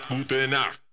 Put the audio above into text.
Putenacht.